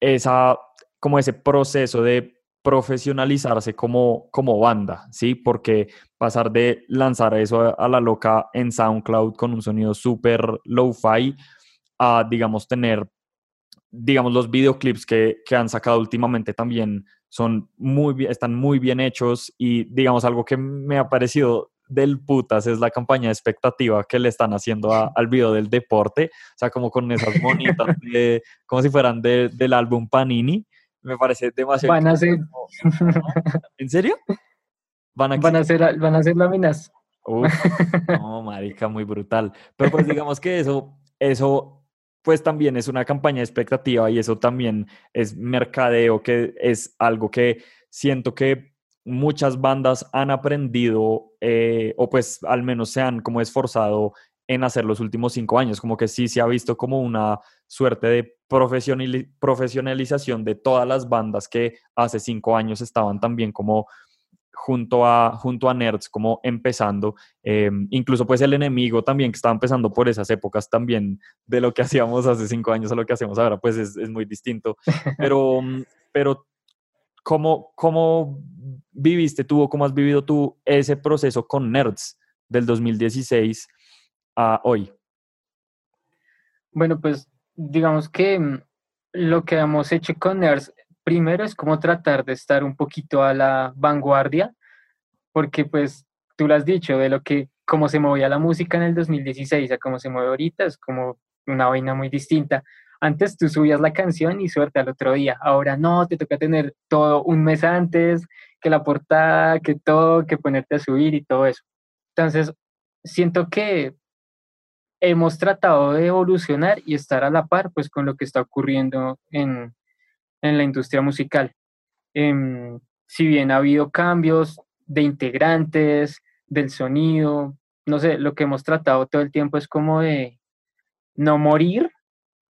esa, como ese proceso de profesionalizarse como, como banda, ¿sí? Porque pasar de lanzar eso a, la loca en SoundCloud con un sonido súper low-fi a, digamos, tener, digamos, los videoclips que, que han sacado últimamente también son muy están muy bien hechos y, digamos, algo que me ha parecido del putas es la campaña de expectativa que le están haciendo a- al video del deporte, o sea, como con esas monitas, de, como si fueran de- del álbum Panini, me parece demasiado... Van a ser, ¿En serio? ¿Van a, van a ser, van a ser láminas. Uf, no, marica, muy brutal. Pero pues digamos que eso, eso pues también es una campaña de expectativa y eso también es mercadeo, que es algo que siento que muchas bandas han aprendido eh, o pues al menos se han como esforzado en hacer los últimos cinco años, como que sí se ha visto como una suerte de profesionali- profesionalización de todas las bandas que hace cinco años estaban también como junto a, junto a Nerds, como empezando, eh, incluso pues el enemigo también que estaba empezando por esas épocas también de lo que hacíamos hace cinco años a lo que hacemos ahora, pues es, es muy distinto. Pero, mm, pero ¿cómo, ¿cómo viviste tú o cómo has vivido tú ese proceso con Nerds del 2016 a hoy? Bueno, pues digamos que mm, lo que hemos hecho con Nerds, primero es como tratar de estar un poquito a la vanguardia, porque pues tú lo has dicho, de lo que, cómo se movía la música en el 2016 a cómo se mueve ahorita, es como una vaina muy distinta. Antes tú subías la canción y suerte al otro día, ahora no, te toca tener todo un mes antes, que la portada, que todo, que ponerte a subir y todo eso. Entonces, siento que hemos tratado de evolucionar y estar a la par pues con lo que está ocurriendo en, en la industria musical. Em, si bien ha habido cambios de integrantes, del sonido, no sé, lo que hemos tratado todo el tiempo es como de no morir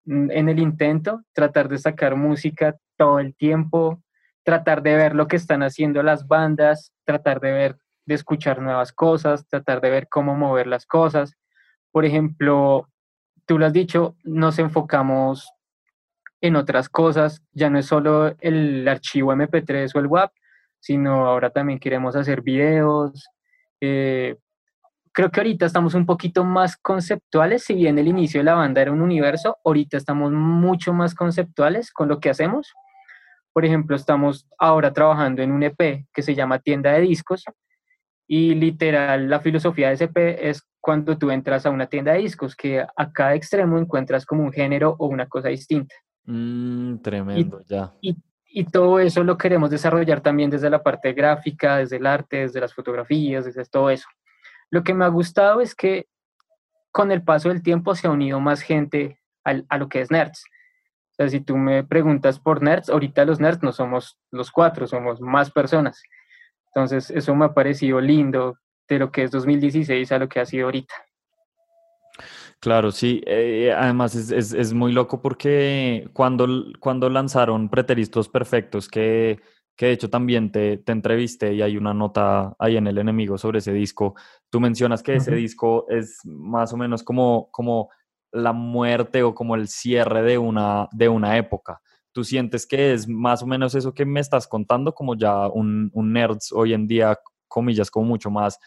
en el intento, tratar de sacar música todo el tiempo, tratar de ver lo que están haciendo las bandas, tratar de ver, de escuchar nuevas cosas, tratar de ver cómo mover las cosas. Por ejemplo, tú lo has dicho, nos enfocamos en otras cosas, ya no es solo el archivo MP3 o el WAP, sino ahora también queremos hacer videos. eh, creo que ahorita estamos un poquito más conceptuales, si bien el inicio de la banda era un universo, ahorita estamos mucho más conceptuales con lo que hacemos, Por ejemplo, estamos ahora trabajando en un EP que se llama Tienda de Discos y literal la filosofía de ese EP es cuando tú entras a una tienda de discos, que a cada extremo encuentras como un género o una cosa distinta. Mm, tremendo, ya. Y, y, todo eso lo queremos desarrollar también desde la parte gráfica, desde el arte, desde las fotografías, desde todo eso. Lo que me ha gustado es que con el paso del tiempo se ha unido más gente a lo que es Nerds. O sea, si tú me preguntas por Nerds, ahorita los Nerds no somos los cuatro, somos más personas. Entonces, eso me ha parecido lindo de lo que es 2016 a lo que ha sido ahorita. Claro, sí. Eh, además es, es, es, muy loco porque cuando, cuando lanzaron Preteristos Perfectos, que, que de hecho también te, te, entrevisté y hay una nota ahí en El Enemigo sobre ese disco, tú mencionas que ese disco es más o menos como, como la muerte o como el cierre de una, de una época. ¿Tú sientes que es más o menos eso que me estás contando, como ya un, un nerds hoy en día, comillas, como mucho más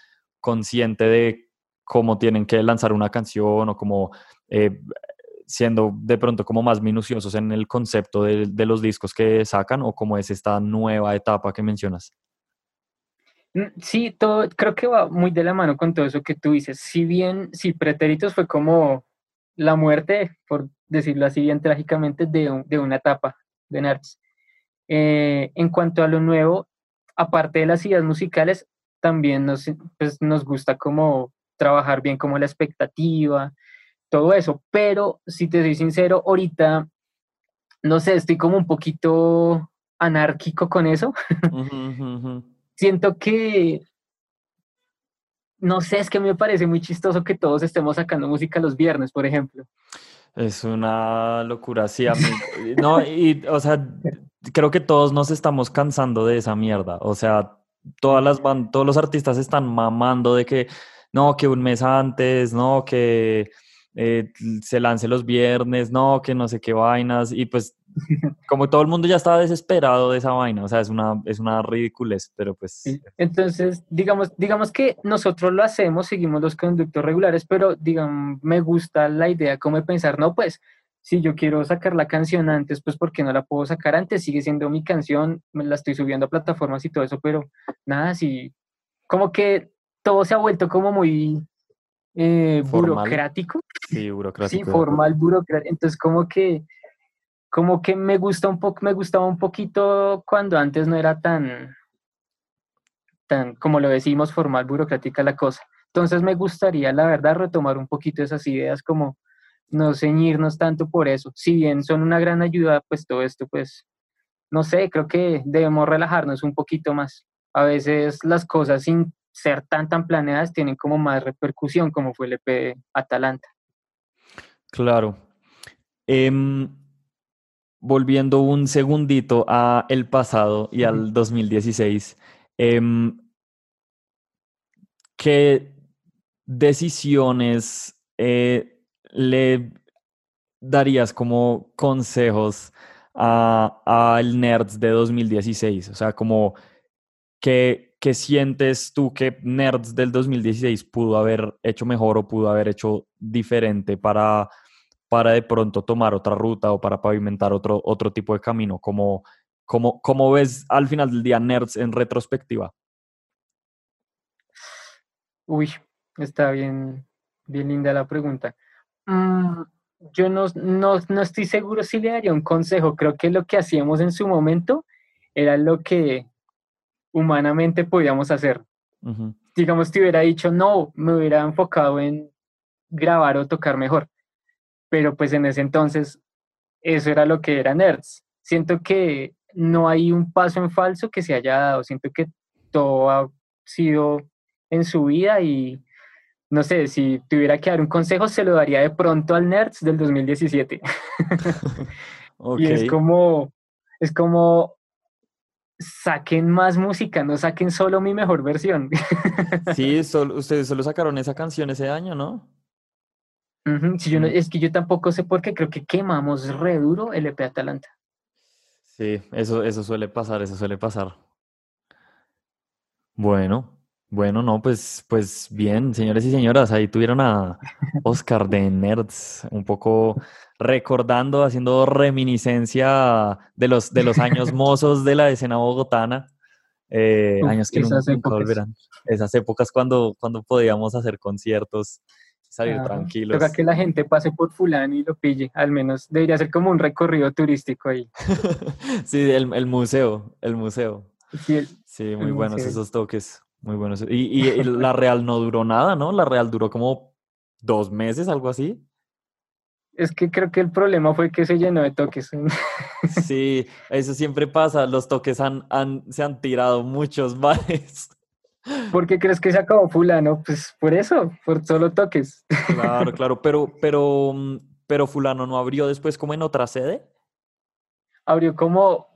consciente de cómo tienen que lanzar una canción o como eh, siendo de pronto como más minuciosos en el concepto de, los discos que sacan o cómo es esta nueva etapa que mencionas? Mm, sí, todo, creo que va muy de la mano con todo eso que tú dices. Si bien, si Pretéritos fue como la muerte, por decirlo así bien trágicamente, de, de una etapa de Nerds. Eh, en cuanto a lo nuevo, aparte de las ideas musicales, también nos, pues, nos gusta como trabajar bien como la expectativa, todo eso. Pero si te soy sincero, ahorita, no sé, estoy como un poquito anárquico con eso. Siento que, no sé, es que me parece muy chistoso que todos estemos sacando música los viernes, por ejemplo. Es una locura, sí. no, y, o sea, creo que todos nos estamos cansando de esa mierda. O sea, todas las todos los artistas están mamando de que no, que un mes antes, no, que eh, se lance los viernes, no, que no sé qué vainas, y pues como todo el mundo ya estaba desesperado de esa vaina, o sea, es una, es una ridiculez, pero pues... Entonces, digamos, digamos que nosotros lo hacemos, seguimos los conductos regulares, pero digamos, me gusta la idea como de pensar, no, pues, si yo quiero sacar la canción antes, pues porque no la puedo sacar antes, sigue siendo mi canción, me la estoy subiendo a plataformas y todo eso, pero nada, sí, como que todo se ha vuelto como muy eh, burocrático. Sí, burocrático. Sí, formal, burocrático. Entonces, como que, como que me gusta un poco, me gustaba un poquito cuando antes no era tan, tan, como lo decimos, formal, burocrática la cosa. Entonces me gustaría, la verdad, retomar un poquito esas ideas, como no ceñirnos tanto por eso. Si bien son una gran ayuda, pues todo esto, pues, no sé, creo que debemos relajarnos un poquito más. A veces las cosas sin ser tan tan planeadas tienen como más repercusión, como fue el EP Atalanta. Claro. Em, volviendo un segundito a el pasado y al 2016, em, ¿qué decisiones eh, le darías como consejos al Nerds de 2016? O sea, como que ¿qué sientes tú que Nerds del 2016 pudo haber hecho mejor o pudo haber hecho diferente para, para de pronto tomar otra ruta o para pavimentar otro, otro tipo de camino? ¿Cómo, cómo, cómo ves al final del día Nerds en retrospectiva? Uy, está bien, bien linda la pregunta. Mm, yo no, no, no estoy seguro si le daría un consejo. Creo que lo que hacíamos en su momento era lo que humanamente podíamos hacer. Digamos, te hubiera dicho, no, me hubiera enfocado en grabar o tocar mejor. Pero pues en ese entonces eso era lo que era Nerds. Siento que no hay un paso en falso que se haya dado. Siento que todo ha sido en su vida y no sé, si tuviera que dar un consejo, se lo daría de pronto al Nerds del 2017. Y es como, es como saquen más música, no saquen solo mi mejor versión. Sí, ustedes solo sacaron esa canción ese año, ¿no? yo es que yo tampoco sé por qué, creo que quemamos re duro el EP Atalanta. Sí, eso, eso suele pasar, eso suele pasar. Bueno, Bueno, no, pues, pues bien, señores y señoras, ahí tuvieron a Oscar de Nerds, un poco recordando, haciendo reminiscencia de los, de los años mozos de la escena bogotana, eh, Uf, años que nunca, esas nunca épocas. volverán. Esas épocas cuando, cuando podíamos hacer conciertos, salir Ajá. tranquilos. Toca que la gente pase por fulano y lo pille. Al menos debería ser como un recorrido turístico ahí. Sí, el, el museo, el museo. Sí, el- Sí, muy El buenos museo. esos toques, muy buenos. Y, y- y la Real no duró nada, ¿no? La Real duró como dos meses, algo así. es que creo que el problema fue que se llenó de toques. Sí, eso siempre pasa. Los toques han, han, se han tirado muchos bares. ¿Por qué crees que se acabó fulano? Pues por eso, por solo toques. Claro, claro, pero, pero, mm, pero fulano no abrió después como en otra sede. Abrió como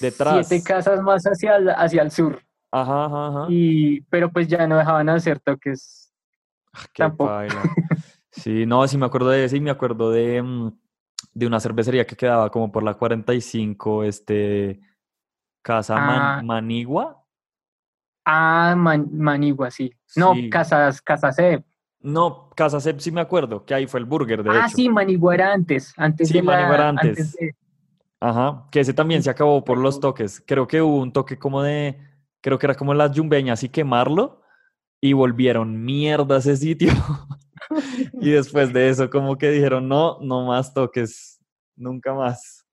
Detrás. siete casas más hacia el, hacia el sur. Ajá, ajá, ajá. Y, pero pues ya no dejaban hacer toques. Ah, Qué tampoco. paila. Sí, no, sí me acuerdo de ese y me acuerdo de, mm, de una cervecería que quedaba como por la 45, este, Casa Man- Ah. Manigua. Ah, Man- Manigua, sí. No, Sí. Casas, Casa C. No, Casa Sep sí me acuerdo, que ahí fue el burger, de Ah, hecho. sí, Manigua era antes. antes Sí, de la- Manigua era antes. de- Ajá, que ese también se acabó por los toques. Creo que hubo un toque como de, creo que era como las yumbeñas y quemarlo y volvieron mierda ese sitio. y después de eso como que dijeron, no, no más toques, nunca más.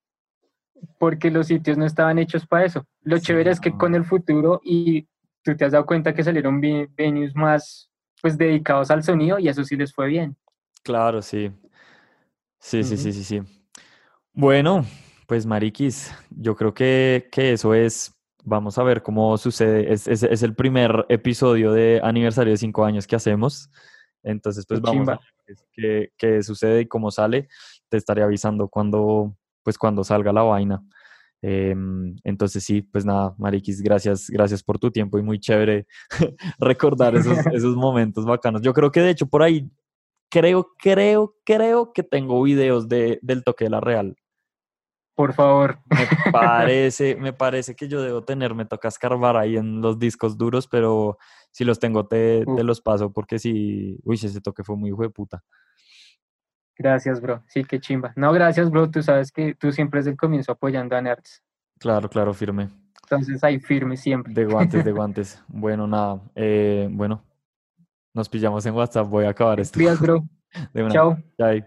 porque los sitios no estaban hechos para eso. Lo Sí, chévere es que no. con el futuro y tú te has dado cuenta que salieron ve- venues más pues dedicados al sonido y eso sí les fue bien. Claro, sí. Sí, sí, sí, Ujú. sí, sí. Bueno, pues Mariquis, yo creo que, que eso es, vamos a ver cómo sucede. Es, es, es el primer episodio de aniversario de cinco años que hacemos. Entonces, pues vamos a ver qué, qué sucede y cómo sale. Te estaré avisando cuando, pues cuando salga la vaina. Em, entonces sí, pues nada, Mariquis, gracias, gracias por tu tiempo y muy chévere recordar esos, esos momentos bacanos. Yo creo que de hecho por ahí, creo, creo, creo que tengo videos de, del toque de la Real. Por favor. Me parece, me parece que yo debo tener, me toca escarbar ahí en los discos duros, pero si los tengo te, los paso porque sí, uy, ese toque fue muy hijo de puta. Gracias, bro. Sí, qué chimba. No, gracias, bro. Tú sabes que tú siempre desde el comienzo apoyando a Nerds. Claro, claro, firme. Entonces ahí firme siempre. De guantes, de guantes. Bueno, nada, eh, bueno, nos pillamos en WhatsApp, voy a acabar esto. Cuidas, bro. De una. Chao. Chai.